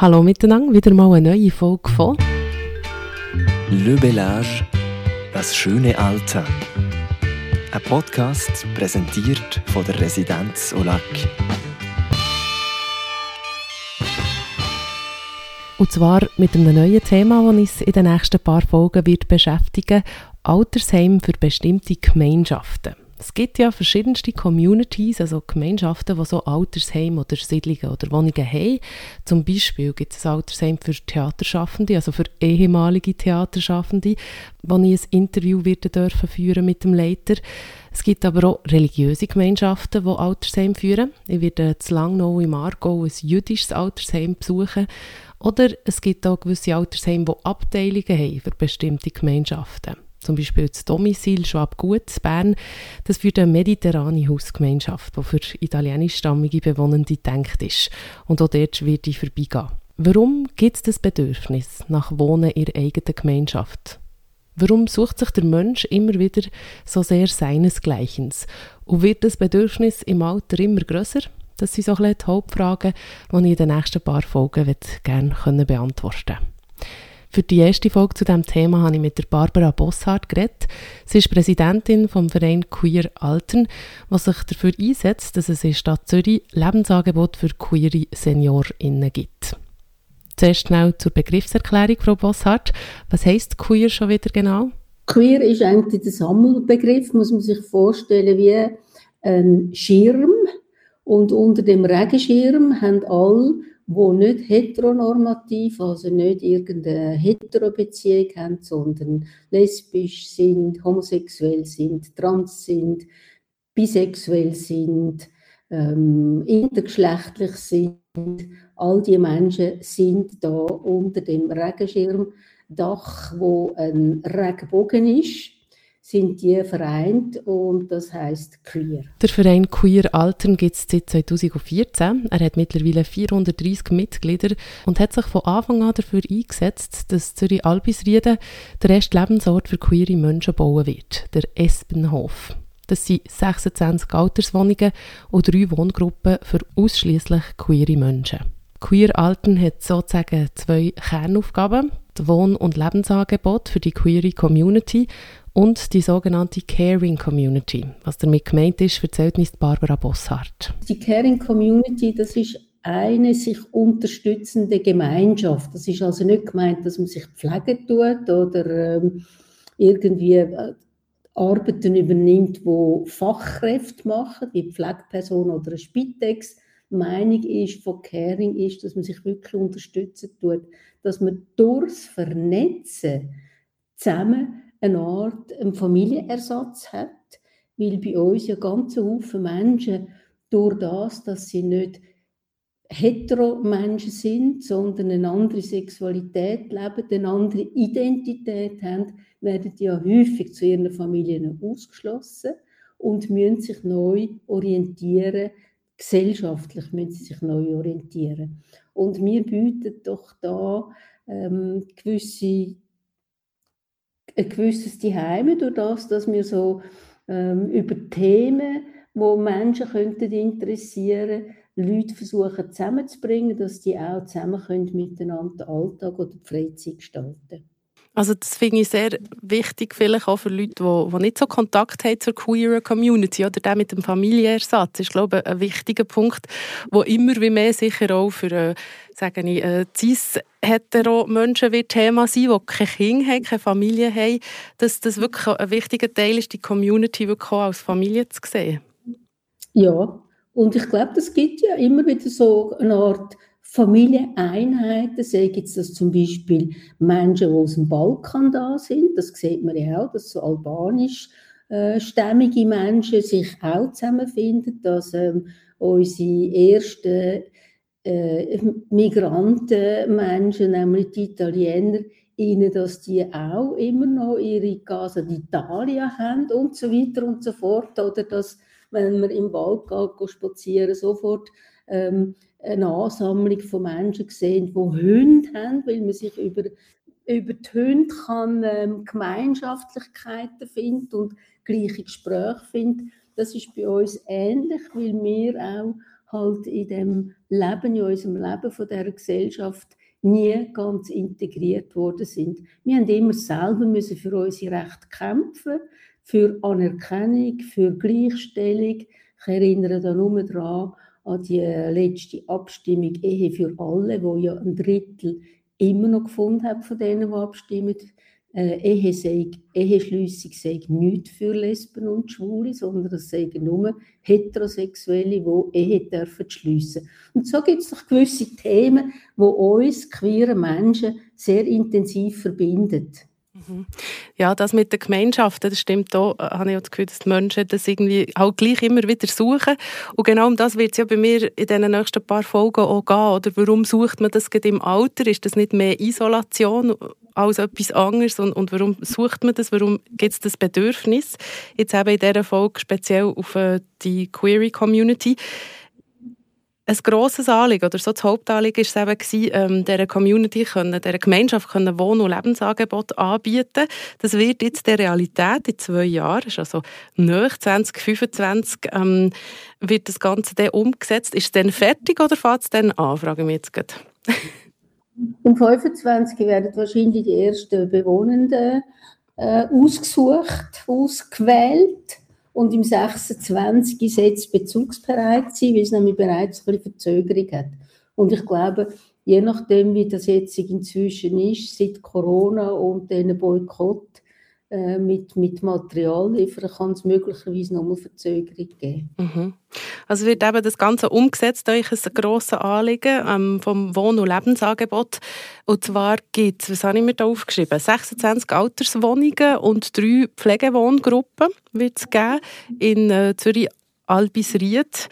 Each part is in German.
Hallo miteinander, wieder mal eine neue Folge von Le Bellage, das schöne Alter. Ein Podcast präsentiert von der Residenz Olac. Und zwar mit einem neuen Thema, das uns in den nächsten paar Folgen wird beschäftigen Altersheim für bestimmte Gemeinschaften. Es gibt ja verschiedenste Communities, also Gemeinschaften, die so Altersheime oder Siedlungen oder Wohnungen haben. Zum Beispiel gibt es ein Altersheim für Theaterschaffende, also für ehemalige Theaterschaffende, wo ich ein Interview werden dürfen führen mit dem Leiter. Es gibt aber auch religiöse Gemeinschaften, die Altersheim führen. Ich werde zu Langnau im Aargau ein jüdisches Altersheim besuchen. Oder es gibt auch gewisse Altersheime, die Abteilungen haben für bestimmte Gemeinschaften zum Beispiel das Domizil Schwabgut Bern, das für eine mediterrane Hausgemeinschaft, die für italienischstammige Bewohnende gedacht ist. Und auch dort wird ich vorbeigehen. Warum gibt es das Bedürfnis nach Wohnen in der eigenen Gemeinschaft? Warum sucht sich der Mensch immer wieder so sehr seinesgleichen? Und wird das Bedürfnis im Alter immer größer? Das sind so ein die Hauptfragen, die ich in den nächsten paar Folgen gerne beantworten möchte. Für die erste Folge zu diesem Thema habe ich mit der Barbara Bosshardt geredet. Sie ist Präsidentin vom Verein Queer Alten, was sich dafür einsetzt, dass es in Stadt Zürich Lebensangebot für queere SeniorInnen gibt. Zuerst schnell zur Begriffserklärung, Frau Bosshardt. Was heisst queer schon wieder genau? Queer ist eigentlich der Sammelbegriff, muss man sich vorstellen, wie ein Schirm. Und unter dem Regenschirm haben alle wo nicht heteronormativ, also nicht irgendeine Heterobeziehung haben, sondern lesbisch sind, homosexuell sind, trans sind, bisexuell sind, ähm, intergeschlechtlich sind. All die Menschen sind da unter dem Regenschirmdach, wo ein Regenbogen ist sind die vereint und das heißt Queer. Der Verein Queer Altern gibt es seit 2014. Er hat mittlerweile 430 Mitglieder und hat sich von Anfang an dafür eingesetzt, dass Zürich Albisrieden der erste Lebensort für queere Menschen bauen wird, der Espenhof. Das sind 26 Alterswohnungen und drei Wohngruppen für ausschließlich queere Menschen. Queer Alten hat sozusagen zwei Kernaufgaben. Wohn- und Lebensangebot für die queere Community und die sogenannte Caring Community. Was damit gemeint ist, erzählt uns Barbara Bosshardt. Die Caring Community, das ist eine sich unterstützende Gemeinschaft. Das ist also nicht gemeint, dass man sich pflegen tut oder ähm, irgendwie äh, Arbeiten übernimmt, wo Fachkräfte machen, wie Pflegeperson oder eine Spitex. Meinung ist von Caring ist, dass man sich wirklich unterstützen tut, dass man durchs Vernetzen zusammen eine Art einen Familienersatz hat, weil bei uns ja ganz Haufen Menschen durch das, dass sie nicht hetero-Menschen sind, sondern eine andere Sexualität leben, eine andere Identität haben, werden ja häufig zu ihren Familien ausgeschlossen und müssen sich neu orientieren, gesellschaftlich müssen sie sich neu orientieren. Und wir bieten doch da ähm, gewisse ein gewisses Zuhause durch das, dass wir so ähm, über Themen, wo Menschen könnten interessieren, Leute versuchen zusammenzubringen, dass die auch zusammen können miteinander den Alltag oder die Freizeit gestalten. Also das finde ich sehr wichtig, vielleicht auch für Leute, die, die nicht so Kontakt haben zur queer Community oder der mit dem Familienersatz. Ist, glaube ich, ein wichtiger Punkt, der immer wie mehr sicher auch für, äh, sagen ich, äh, cis-hetero-Menschen wird Thema sein, die kein Kind haben, keine Familie haben, dass das wirklich ein wichtiger Teil ist, die Community wirklich auch als Familie zu sehen. Ja, und ich glaube, es gibt ja immer wieder so eine Art Familieneinheiten, sei jetzt das zum Beispiel Menschen, die aus dem Balkan da sind, das sieht man ja auch, dass so albanisch äh, Menschen sich auch zusammenfinden, dass ähm, unsere ersten äh, Migrantenmenschen, nämlich die Italiener, ihnen, dass die auch immer noch ihre Casa d'Italia haben und so weiter und so fort, oder dass, wenn man im geht, spazieren, sofort ähm, eine Ansammlung von Menschen gesehen, die Hunde haben, weil man sich über, über die Hunde kann, ähm, Gemeinschaftlichkeiten findet und gleiche Gespräche findet. Das ist bei uns ähnlich, weil wir auch halt in dem Leben, in unserem Leben von der Gesellschaft nie ganz integriert worden sind. Wir haben immer selber müssen für unsere Rechte kämpfen, für Anerkennung, für Gleichstellung. Ich erinnere da nur daran an die letzte Abstimmung Ehe für alle, wo ja ein Drittel immer noch gefunden hat von denen, die abstimmen, äh, Ehe sei, Eheschliessung sei nichts für Lesben und Schwule, sondern es seien nur Heterosexuelle, die Ehe dürfen schliessen. Und so gibt es doch gewisse Themen, die uns queere Menschen sehr intensiv verbinden. Ja, das mit den Gemeinschaften, das stimmt auch, äh, habe ich auch das Gefühl, dass die Menschen das irgendwie auch gleich immer wieder suchen. Und genau um das wird es ja bei mir in den nächsten paar Folgen auch gehen. Oder warum sucht man das gerade im Alter? Ist das nicht mehr Isolation als etwas anderes? Und, und warum sucht man das? Warum gibt es das Bedürfnis? Jetzt eben in dieser Folge speziell auf äh, die Query-Community ein grosses Anliegen oder so das Hauptanliegen war es eben, ähm, dieser Community, können, dieser Gemeinschaft können Wohn- und Lebensangebote anbieten. Das wird jetzt der Realität in zwei Jahren, also nach 2025, ähm, wird das Ganze dann umgesetzt. Ist es dann fertig oder fängt es dann an, frage ich mich jetzt gerade. Um 25 werden wahrscheinlich die ersten Bewohnenden äh, ausgesucht, ausgewählt und im 26 jetzt bezugsbereit sein, weil es nämlich bereits ein bisschen Verzögerung hat. Und ich glaube, je nachdem, wie das jetzt inzwischen ist, seit Corona und diesen Boykott äh, mit, mit Material liefern, kann es möglicherweise nochmal Verzögerung geben. Mhm. Also wird eben das Ganze umgesetzt, euch ein grosses Anliegen ähm, vom Wohn- und Lebensangebot. Und zwar gibt es, was habe ich mir da aufgeschrieben, 26 Alterswohnungen und drei Pflegewohngruppen wird es geben in äh, Zürich-Albisried.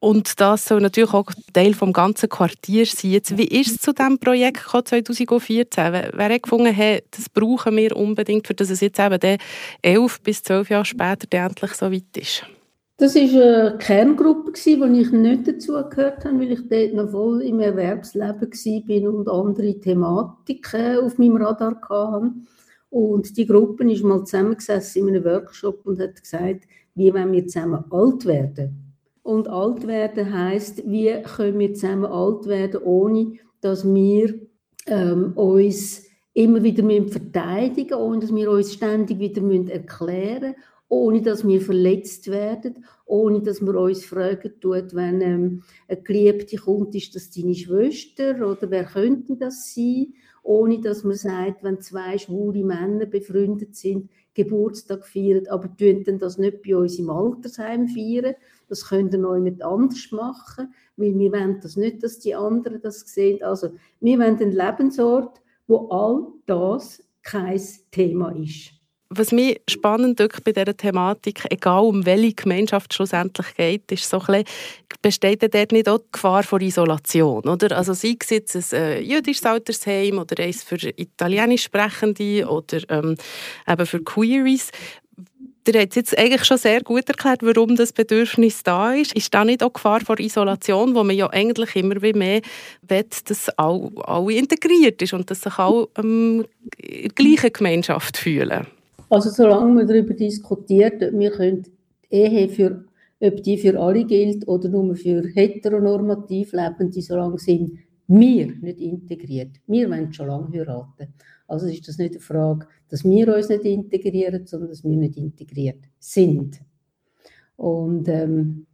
Und das soll natürlich auch Teil des ganzen Quartiers sein. Jetzt, wie ist es zu diesem Projekt 2014? Wer hat gefunden, hey, das brauchen wir unbedingt, für dass es jetzt eben elf bis zwölf Jahre später endlich so weit ist? Das war eine Kerngruppe, wo ich nicht dazu gehört habe, weil ich dort noch voll im Erwerbsleben war und andere Thematiken auf meinem Radar hatte. Und die Gruppe ist mal zusammengesessen in einem Workshop und hat gesagt, wie wollen wir zusammen alt werden? Und alt werden heißt, wie können wir zusammen alt werden, ohne dass wir ähm, uns immer wieder verteidigen müssen, ohne dass wir uns ständig wieder erklären müssen, ohne dass wir verletzt werden, ohne dass wir uns fragen tut, wenn ähm, eine Geliebte kommt, ist das deine Schwester oder wer könnte das sein, ohne dass man sagt, wenn zwei schwule Männer befreundet sind, Geburtstag feiern, aber tun dann das nicht bei uns im Altersheim feiern, das könnt ihr noch jemand anders machen, weil wir wollen das nicht, dass die anderen das sehen. Also wir wollen einen Lebensort, wo all das kein Thema ist. Was mich spannend bei dieser Thematik, egal um welche Gemeinschaft schlussendlich geht, ist so ein bisschen, besteht dort nicht auch die Gefahr vor Isolation, oder? Also sei es jetzt ein äh, jüdisches Altersheim oder eins für italienisch Sprechende oder ähm, eben für Queries. Ihr habt jetzt eigentlich schon sehr gut erklärt, warum das Bedürfnis da ist. Ist da nicht auch Gefahr vor Isolation, wo man ja eigentlich immer mehr will, dass alle, alle integriert ist und dass sich alle ähm, in der gleichen Gemeinschaft fühlen? Also solange man darüber diskutiert, ob wir können Ehe für, ob die für alle gilt oder nur für heteronormativ Lebende, solange sind wir nicht integriert. Wir wollen schon lange heiraten. Also ist das nicht eine Frage, dass wir uns nicht integrieren, sondern dass wir nicht integriert sind. Und ähm,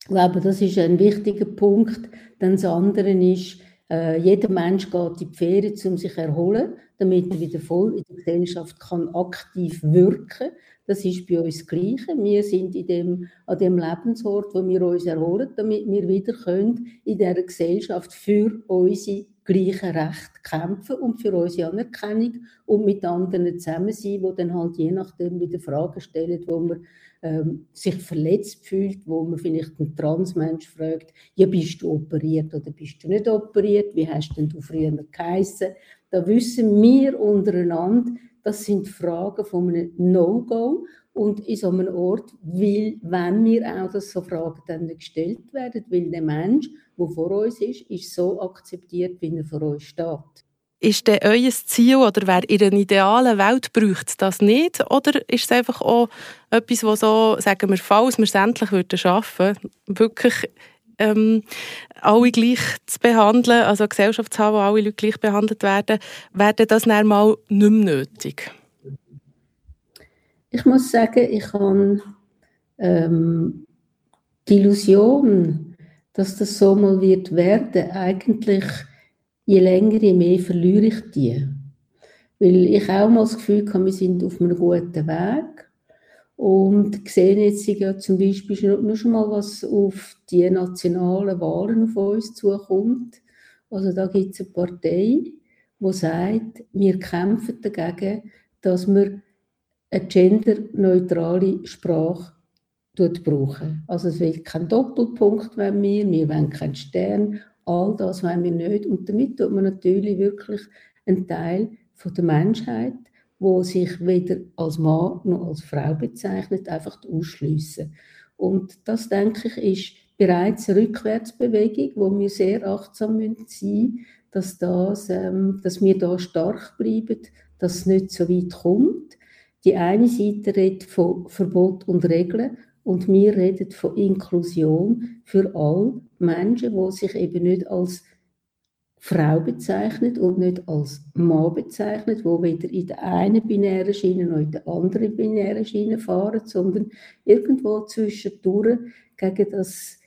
ich glaube, das ist ein wichtiger Punkt. Dann das andere ist, äh, jeder Mensch geht in die Ferien, um sich zu erholen, damit er wieder voll in der Gesellschaft kann aktiv wirken. Das ist bei uns das Gleiche. Wir sind in dem, an dem Lebensort, wo wir uns erholen, damit wir wieder können in dieser Gesellschaft für unsere gleichen Rechte kämpfen und für unsere Anerkennung und mit anderen zusammen sein, die dann halt je nachdem wieder Fragen stellen, wo man ähm, sich verletzt fühlt, wo man vielleicht einen Transmensch fragt, ja, bist du operiert oder bist du nicht operiert, wie hast denn du früher geheissen? Da wissen wir untereinander, das sind Fragen von einem No-Go und in so einem Ort will, wenn wir auch, dass so Fragen dann gestellt werden, weil der Mensch, der vor uns ist, ist so akzeptiert, wie er vor uns steht. Ist denn euer Ziel oder wer in einer idealen Welt braucht das nicht? Oder ist es einfach auch etwas, was so, sagen wir, falls wir es endlich würden schaffen, wirklich ähm, alle gleich zu behandeln, also eine Gesellschaft zu haben, wo alle Leute gleich behandelt werden, wäre das dann mal nicht mehr nötig? Ich muss sagen, ich habe ähm, die Illusion, dass das so mal wird werden, eigentlich je länger, je mehr verliere ich die. Weil ich auch mal das Gefühl habe, wir sind auf einem guten Weg. Und sehen jetzt ja zum Beispiel nur schon mal, was auf die nationalen Wahlen auf uns zukommt. Also da gibt es eine Partei, die sagt, wir kämpfen dagegen, dass wir eine genderneutrale Sprache brauchen. Also es will kein Doppelpunkt, wenn wir, wir wollen keinen Stern, all das wollen wir nicht. Und damit tut man natürlich wirklich einen Teil von der Menschheit wo sich weder als Mann noch als Frau bezeichnet, einfach ausschliessen. Und das, denke ich, ist bereits eine Rückwärtsbewegung, wo wir sehr achtsam sein müssen, dass, das, ähm, dass wir da stark bleiben, dass es nicht so weit kommt. Die eine Seite redet von Verbot und Regeln und wir reden von Inklusion für alle Menschen, die sich eben nicht als Frau bezeichnet und nicht als Mann bezeichnet, wo weder in der einen binären Schiene noch in der anderen binären Schiene fahren, sondern irgendwo zwischendurch gegen das,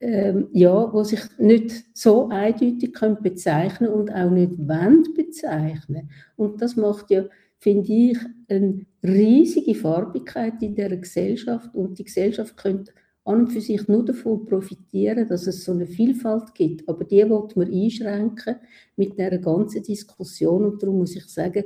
ähm, ja, wo sich nicht so eindeutig können bezeichnen und auch nicht wollen bezeichnen. Und das macht ja, finde ich, eine riesige Farbigkeit in der Gesellschaft und die Gesellschaft könnte an und für sich nur davon profitieren, dass es so eine Vielfalt gibt. Aber die wollte man einschränken mit der ganzen Diskussion. Und darum muss ich sagen,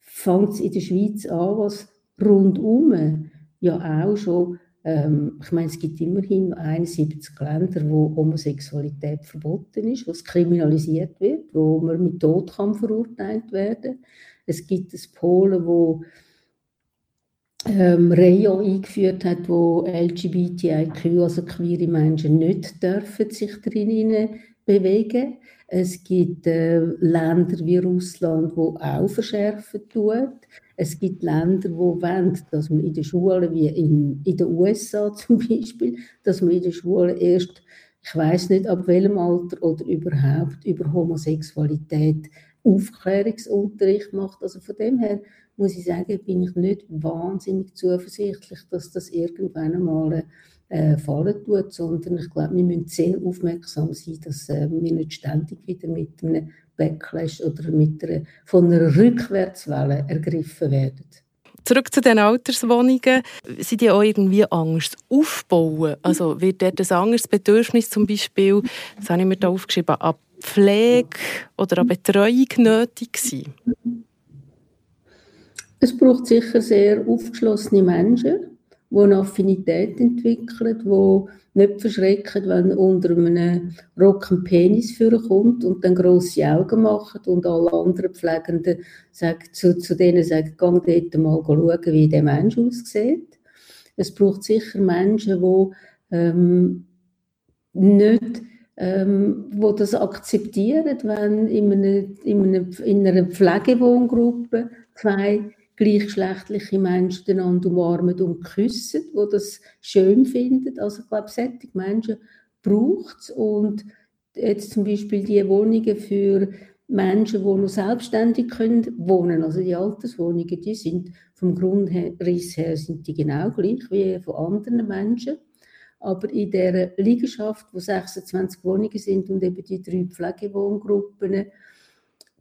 fängt es in der Schweiz an, was rundum ja auch schon, ähm, ich meine, es gibt immerhin 71 Länder, wo Homosexualität verboten ist, wo es kriminalisiert wird, wo man mit Tod kann verurteilt werden. Es gibt es Polen, wo ähm, Reyo eingeführt hat, wo LGBTIQ, also queere Menschen, nicht dürfen sich drinnen bewegen. Es gibt äh, Länder wie Russland, wo auch verschärfen tut. Es gibt Länder, wo wollen, dass man in den Schulen, wie in, in den USA zum Beispiel, dass man in den Schulen erst, ich weiß nicht ab welchem Alter oder überhaupt über Homosexualität Aufklärungsunterricht macht. Also von dem her muss ich sagen, bin ich nicht wahnsinnig zuversichtlich, dass das irgendwann einmal äh, fallen tut, sondern ich glaube, wir müssen sehr aufmerksam sein, dass äh, wir nicht ständig wieder mit einem Backlash oder mit einer, von einer Rückwärtswelle ergriffen werden. Zurück zu den Alterswohnungen. Sind die auch irgendwie Angst aufbauen? Also wird dort ein anderes Bedürfnis zum Beispiel, das habe ich mir da aufgeschrieben, an Pflege oder an Betreuung nötig sein? Es braucht sicher sehr aufgeschlossene Menschen, die eine Affinität entwickeln, die nicht verschrecken, wenn unter einem Rock ein Penis vorkommt und dann grosse Augen machen und alle anderen Pflegenden sagen, zu, zu denen sagen, geh dort mal schauen, wie der Mensch aussieht. Es braucht sicher Menschen, die ähm, nicht ähm, wo das akzeptieren, wenn in, einem, in, einem, in einer Pflegewohngruppe zwei gleichgeschlechtliche Menschen einander umarmen und küssen, wo das schön finden. Also ich glaube, solche Menschen braucht es und jetzt zum Beispiel die Wohnungen für Menschen, die noch selbstständig können wohnen, also die Alterswohnungen, die sind vom Grundriss her sind die genau gleich wie von anderen Menschen. Aber in der Liegenschaft, wo 26 Wohnungen sind und eben die drei Pflegewohngruppen,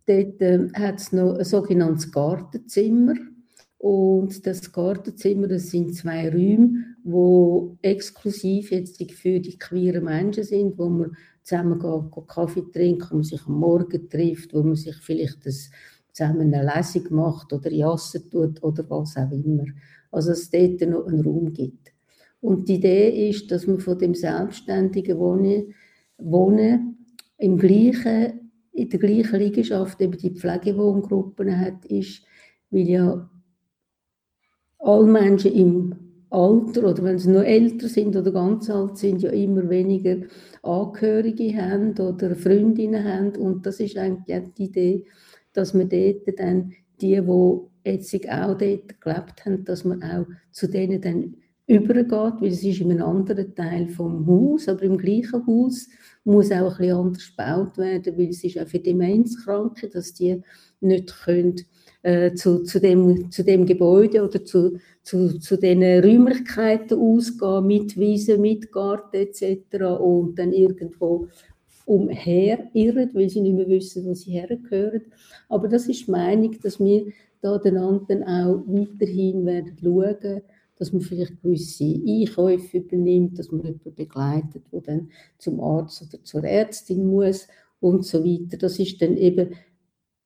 Dort äh, hat es noch ein sogenanntes Gartenzimmer. Und das Gartenzimmer, das sind zwei Räume, wo exklusiv jetzt für die queeren Menschen sind, wo man zusammen geht, Kaffee trinkt, wo man sich am Morgen trifft, wo man sich vielleicht das, zusammen eine Lesung macht oder jassen tut oder was auch immer. Also dass es dort noch einen Raum gibt. Und die Idee ist, dass man von dem selbstständigen Wohnen, Wohnen im gleichen in der gleichen Liegenschaft eben die Pflegewohngruppen hat, ist, weil ja alle Menschen im Alter oder wenn sie noch älter sind oder ganz alt sind, ja immer weniger Angehörige haben oder Freundinnen haben. Und das ist eigentlich die Idee, dass man dort dann die, die jetzt auch dort gelebt haben, dass man auch zu denen dann übergeht, weil es ist in einem anderen Teil vom Haus, aber im gleichen Haus muss auch ein bisschen anders gebaut werden, weil es ist auch für Demenzkranke, dass die nicht können, äh, zu, zu, dem, zu dem Gebäude oder zu, zu, zu den Räumlichkeiten ausgehen, mit Wiese, mit Garten etc. und dann irgendwo umherirren, weil sie nicht mehr wissen, wo sie hergehören. Aber das ist die Meinung, dass wir da den anderen auch weiterhin werden schauen, dass man vielleicht gewisse Einkäufe übernimmt, dass man jemanden begleitet, der dann zum Arzt oder zur Ärztin muss und so weiter. Das ist dann eben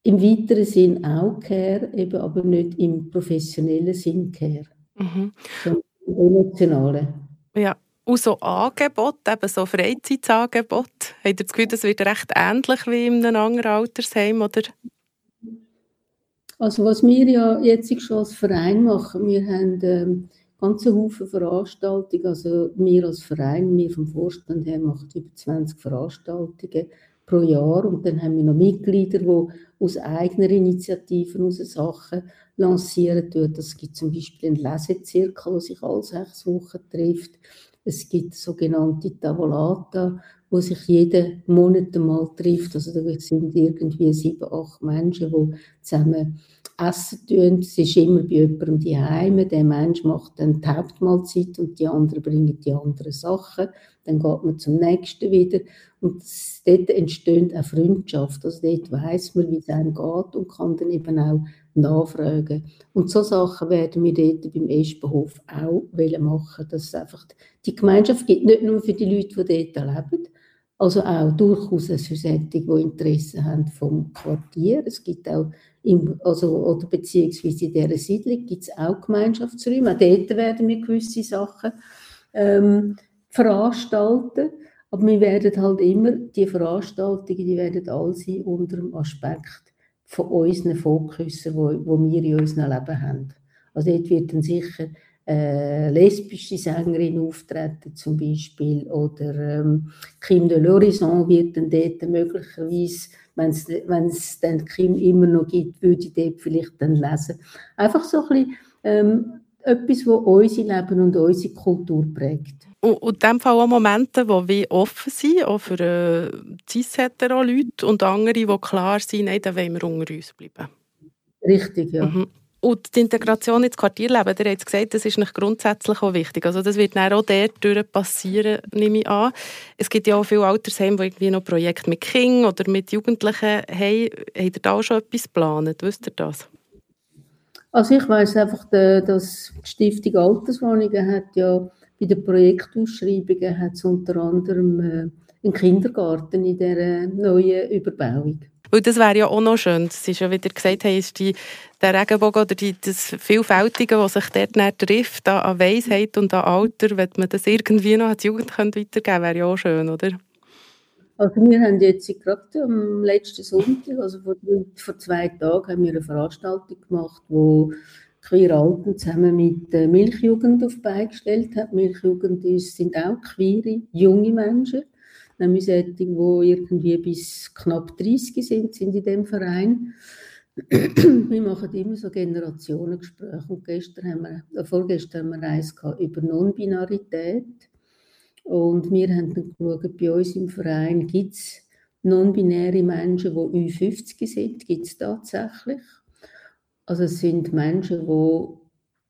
im weiteren Sinn auch Care, eben aber nicht im professionellen Sinn Care, mhm. sondern im emotionalen. Ja, und so Angebote, eben so Freizeitangebote, habt ihr das Gefühl, das wird recht ähnlich wie in einem anderen Altersheim, oder? Also was wir ja jetzt schon als Verein machen, wir haben ähm, ganze Haufen Veranstaltungen, also wir als Verein, wir vom Vorstand her machen über 20 Veranstaltungen pro Jahr und dann haben wir noch Mitglieder, die aus eigener Initiative aus Sachen lancieren tun. Es gibt zum Beispiel einen Lesezirkel, der sich alle sechs Wochen trifft. Es gibt sogenannte Tavolata, wo sich jeden Monat einmal trifft. Also da sind irgendwie sieben, acht Menschen, die zusammen essen tun. Es ist immer bei jemandem die Heime. Der Mensch macht dann die Hauptmahlzeit und die anderen bringen die anderen Sachen. Dann geht man zum nächsten wieder. Und dort entsteht auch Freundschaft. Also dort weiss man, wie es einem geht und kann dann eben auch nachfragen. Und so Sachen werden wir dort beim Espenhof auch machen, dass einfach die Gemeinschaft gibt, nicht nur für die Leute, die dort leben, also auch durchaus eine Versetzung, die Interesse haben vom Quartier. Es gibt auch, im, also, oder beziehungsweise in dieser Siedlung gibt es auch Gemeinschaftsräume. Auch dort werden wir gewisse Sachen ähm, veranstalten. Aber wir werden halt immer, die Veranstaltungen, die werden all sein unter dem Aspekt von unseren Fokussen, wo, wo wir in unserem Leben haben. Also dort wird dann sicher äh, lesbische Sängerin auftreten zum Beispiel oder ähm, Kim de l'Horizon wird dann dort möglicherweise, wenn es dann Kim immer noch gibt, würde ich dort vielleicht dann lesen. Einfach so ein bisschen ähm, etwas, das unser Leben und unsere Kultur prägt. Und, und in diesem Fall auch Momente, wo wir offen sind, auch für äh, cis-hetero-Leute und andere, die klar sind, nein, da wollen wir unter uns bleiben. Richtig, ja. Mhm. Und die Integration ins Quartierleben, ihr habt gesagt, das ist nicht grundsätzlich auch wichtig. Also das wird dann auch dort passieren, nehme ich an. Es gibt ja auch viele Altersheime, die irgendwie noch Projekte mit Kindern oder mit Jugendlichen haben. Habt ihr da auch schon etwas geplant? Wisst ihr das? Also ich weiss einfach, dass die Stiftung Alterswohnungen hat ja bei den Projektausschreibungen hat unter anderem äh, einen Kindergarten in dieser neuen Überbauung. Weil das wäre ja auch noch schön. Das ist ja, wie ihr gesagt habt, ist die, der Regenbogen oder die, das Vielfältige, was sich dort trifft, an Weisheit und an Alter, wenn man das irgendwie noch die Jugend weitergeben könnte, wäre ja auch schön, oder? Also wir haben jetzt gerade am letzten Sonntag, also vor, vor zwei Tagen, haben wir eine Veranstaltung gemacht, wo Queer Alten zusammen mit der Milchjugend auf die Beine gestellt hat. Milchjugend sind auch queere, junge Menschen nämlich solche, die irgendwie bis knapp 30 sind, sind in dem Verein. wir machen immer so Generationengespräche und gestern haben wir, äh, vorgestern haben wir eins über Non-Binarität und wir haben dann geschaut, bei uns im Verein gibt es non-binäre Menschen, die Ü50 sind, gibt es tatsächlich. Also es sind Menschen, die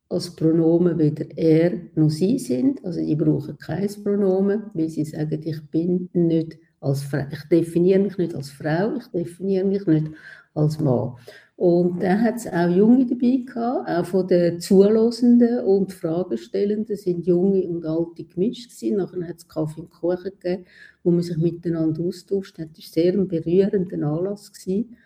als Pronomen weder er noch sie sind. Also die brauchen kein Pronomen, weil sie sagen, ich bin nicht als Frau. Ich definiere mich nicht als Frau, ich definiere mich nicht als Mann. Und da hat es auch Junge dabei gehabt, auch von den Zulosenden und Fragestellenden sind Junge und Alte gemischt gewesen. Nachher hat es Kaffee und Kuchen gegeben, wo man sich miteinander austauscht. Das war sehr ein berührender Anlass. Gewesen.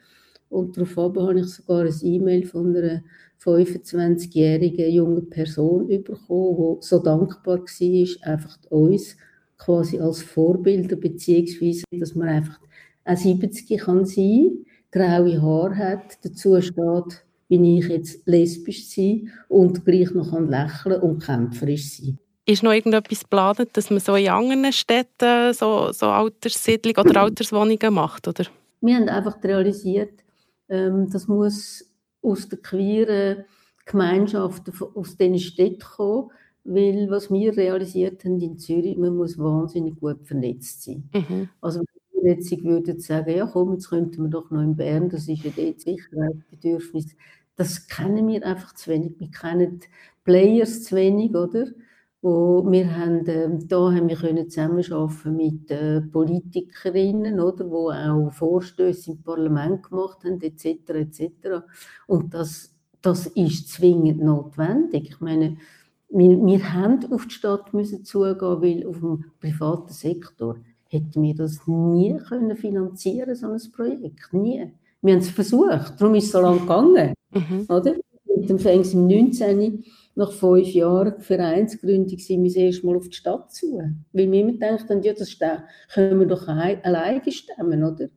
Und daraufhin habe ich sogar ein E-Mail von einer 25-jährigen jungen Person bekommen, die so dankbar war, einfach uns quasi als Vorbilder, beziehungsweise, dass man einfach auch 70 kann sein, graue Haare hat, dazu steht, wie ich jetzt lesbisch sein und gleich noch lächeln und kämpferisch sein. Ist noch irgendetwas geplant, dass man so in anderen Städten so, so Alterssiedlungen oder Alterswohnungen macht, oder? Wir haben einfach realisiert, ähm, das muss aus den queeren Gemeinschaften aus diesen Städten kommen, weil was wir realisiert haben in Zürich, man muss wahnsinnig gut vernetzt sein. Mhm. Also wenn wir jetzt würden sagen, ja komm, jetzt könnten wir doch noch in Bern, das ist ja dort Sicherheitsbedürfnis, das kennen wir einfach zu wenig. Wir kennen die Players zu wenig, oder? Wo wir haben, äh, da haben wir können zusammenarbeiten mit äh, Politikerinnen, oder, wo auch Vorstöße im Parlament gemacht haben, etc. etc. Und das, das ist zwingend notwendig. Ich meine, wir, wir haben auf die Stadt müssen zugehen, weil auf dem privaten Sektor hätten wir das nie können finanzieren, so ein Projekt, nie. Wir haben es versucht, darum ist es so lange gegangen, mhm. oder? Mit dem Fängs im 19 nach fünf Jahren Vereinsgründung sind wir das erste Mal auf die Stadt zu. Weil wir immer haben, ja, das können wir doch alleine stemmen, oder?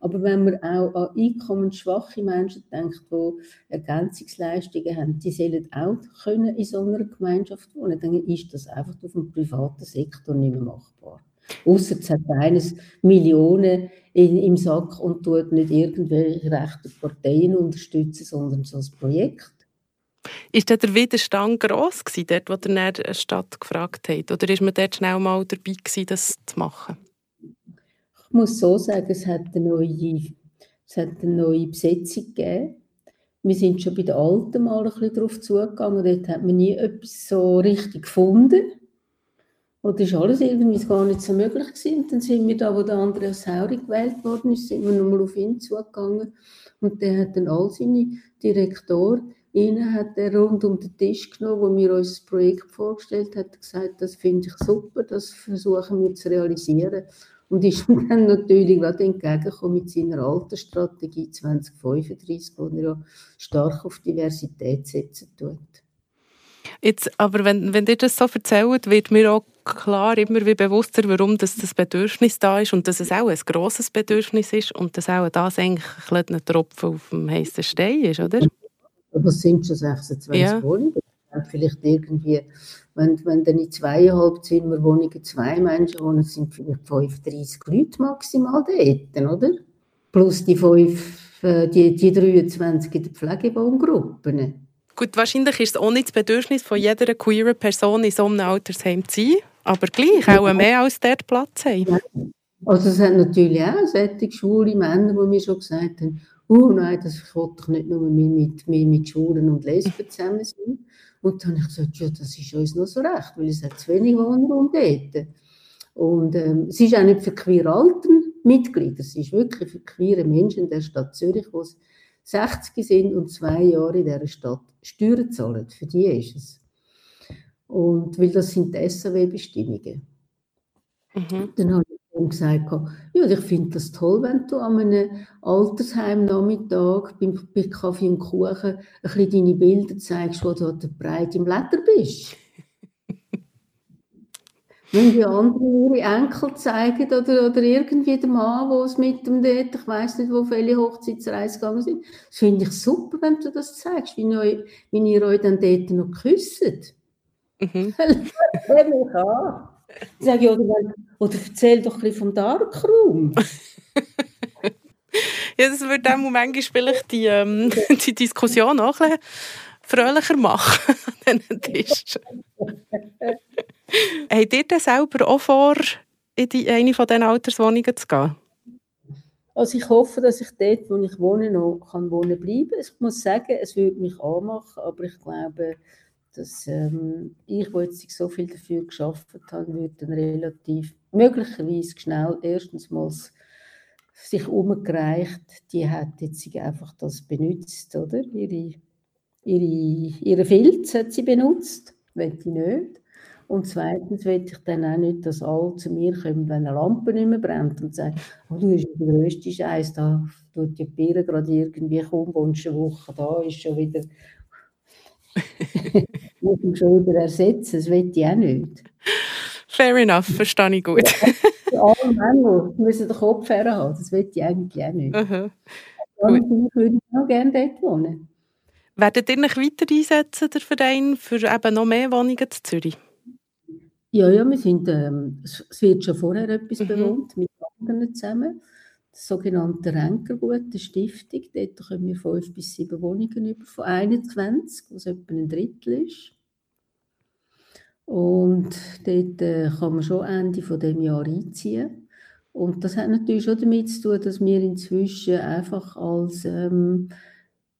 Aber wenn man auch an einkommensschwache Menschen denkt, die Ergänzungsleistungen haben, die sollen auch in so einer Gemeinschaft wohnen, dann ist das einfach auf dem privaten Sektor nicht mehr machbar. Außer es hat eines Millionen in, im Sack und tut nicht irgendwelche rechten Parteien unterstützen, sondern so ein Projekt. Ist der Widerstand gross gewesen, dort, wo der der Stadt gefragt hat? Oder ist man dort schnell mal dabei gewesen, das zu machen? Ich muss so sagen, es hat eine neue, es hat eine neue Besetzung gegeben. Wir sind schon bei den Alten mal ein bisschen darauf zugegangen. Dort hat man nie etwas so richtig gefunden. Und das war alles irgendwie gar nicht so möglich. Gewesen. Dann sind wir da, wo der Andreas Sauri gewählt worden ist, sind wir nochmal auf ihn zugegangen. Und der hat dann all seine Direktoren Ihnen hat er rund um den Tisch genommen, wo wir uns das Projekt vorgestellt haben, gesagt, das finde ich super, das versuchen wir zu realisieren. Und ist mir dann natürlich gerade entgegengekommen mit seiner alten Strategie 2035, wo er ja stark auf Diversität setzen tut. Jetzt, aber wenn, wenn ihr das so erzählt, wird mir auch klar immer wie bewusster, warum das, das Bedürfnis da ist und dass es auch ein grosses Bedürfnis ist und dass auch das eigentlich ein Tropfen auf dem heißen Stein ist, oder? Aber es sind schon 26 ja. Wohnungen. Vielleicht irgendwie, wenn, wenn dann in zweieinhalb Zimmerwohnungen zwei Menschen wohnen, sind vielleicht 35 Leute maximal dort, oder? Plus die, fünf, äh, die, die 23 in den Pflegewohngruppen. Gut, wahrscheinlich ist es auch nicht das Bedürfnis von jeder queeren Person in so einem Altersheim zu sein, aber gleich auch mehr als dort Platz haben. Also es hat natürlich auch solche schwule Männer, die mir schon gesagt haben, oh nein, das ich will doch nicht nur mit, mit, mit Schwulen und Lesben zusammen sein. Und dann habe ich gesagt, ja, das ist uns noch so recht, weil es hat zu wenig Wohnraum dort. Und ähm, es ist auch nicht für queer alten Mitglieder, es ist wirklich für queere Menschen in der Stadt Zürich, die 60 sind und zwei Jahre in dieser Stadt Steuern zahlen. Für die ist es. Und weil das sind die SAW-Bestimmungen. Mhm. Dann habe und gesagt, ja, ich finde das toll, wenn du an einem Altersheim-Nachmittag bei Kaffee und Kuchen ein bisschen deine Bilder zeigst, wo du der breit im Leder bist. wenn die anderen ihre Enkel zeigen oder, oder irgendwie der Mann, der es mit dem dort, ich weiß nicht, wo viele Hochzeitsreisen gegangen sind, das finde ich super, wenn du das zeigst, wie, ihr, wie ihr euch dann dort noch küsst. Mhm. mich an. Ich sage, ja, oder, oder erzähl doch ein bisschen vom Darkroom. ja, das würde auch manchmal vielleicht die, ähm, die Diskussion auch ein bisschen fröhlicher machen an diesen Tisch. Habt ihr denn selber auch vor, in die, eine von diesen Alterswohnungen zu gehen? Also ich hoffe, dass ich dort, wo ich wohne, noch kann wohnen bleiben. Ich muss sagen, es würde mich anmachen, aber ich glaube, dass ähm, ich, wo jetzt so viel dafür geschafft habe, würde dann relativ möglicherweise schnell erstens mal sich umgereicht, die hat jetzt einfach das benutzt, oder? Ihre, ihre, ihre Filz hat sie benutzt, wenn die nicht. Und zweitens will ich dann auch nicht, dass alle zu mir kommen, wenn eine Lampe nicht mehr brennt und sagen, oh, du bist der grösste Scheiß, da tut die Bier gerade irgendwie, komm, wohnst eine Woche da, ist schon wieder muss ihn schon wieder ersetzen, das will ich auch nicht. Fair enough, verstehe ich gut. Ja, alle Männer müssen den Kopf haben, das will ich eigentlich auch nicht. -huh. würde ich auch gerne dort wohnen. Werdet ihr euch weiter einsetzen, der Verein, für eben noch mehr Wohnungen zu Zürich? Ja, ja, wir sind, ähm, es wird schon vorher etwas mhm. bewohnt, mit anderen zusammen sogenannte Renkergut, der Stiftung. Dort können wir fünf bis sieben Wohnungen über von 21, was etwa ein Drittel ist. Und dort äh, kann man schon Ende von dem Jahr einziehen. Und das hat natürlich schon damit zu tun, dass wir inzwischen einfach als ähm,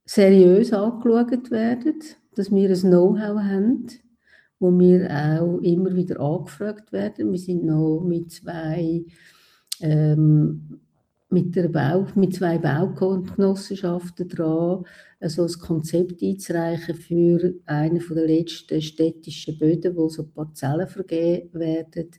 seriös angeschaut werden, dass wir ein Know-how haben, wo wir auch immer wieder angefragt werden. Wir sind noch mit zwei ähm, mit, der Bau, mit zwei Baugenossenschaften dran, also ein Konzept einzureichen für einen der letzten städtischen Böden, wo so Parzellen vergeben werden,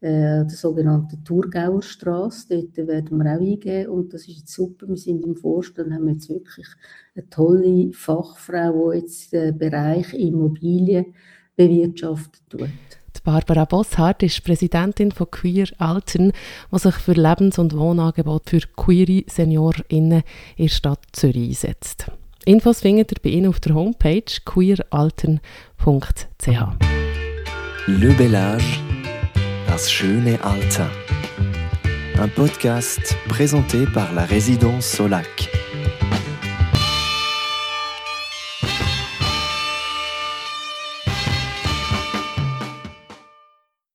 äh, der sogenannten Thurgauer Straße. Dort werden wir auch eingehen und das ist jetzt super. Wir sind im Vorstand, haben jetzt wirklich eine tolle Fachfrau, die jetzt den Bereich Immobilien bewirtschaftet tut. Barbara Bosshardt ist Präsidentin von Queer Alten, die sich für Lebens- und Wohnangebote für queere SeniorInnen in der Stadt Zürich einsetzt. Infos findet ihr bei Ihnen auf der Homepage queeralten.ch. Le Bellage, das schöne Alter. Un podcast présenté par la résidence Solac.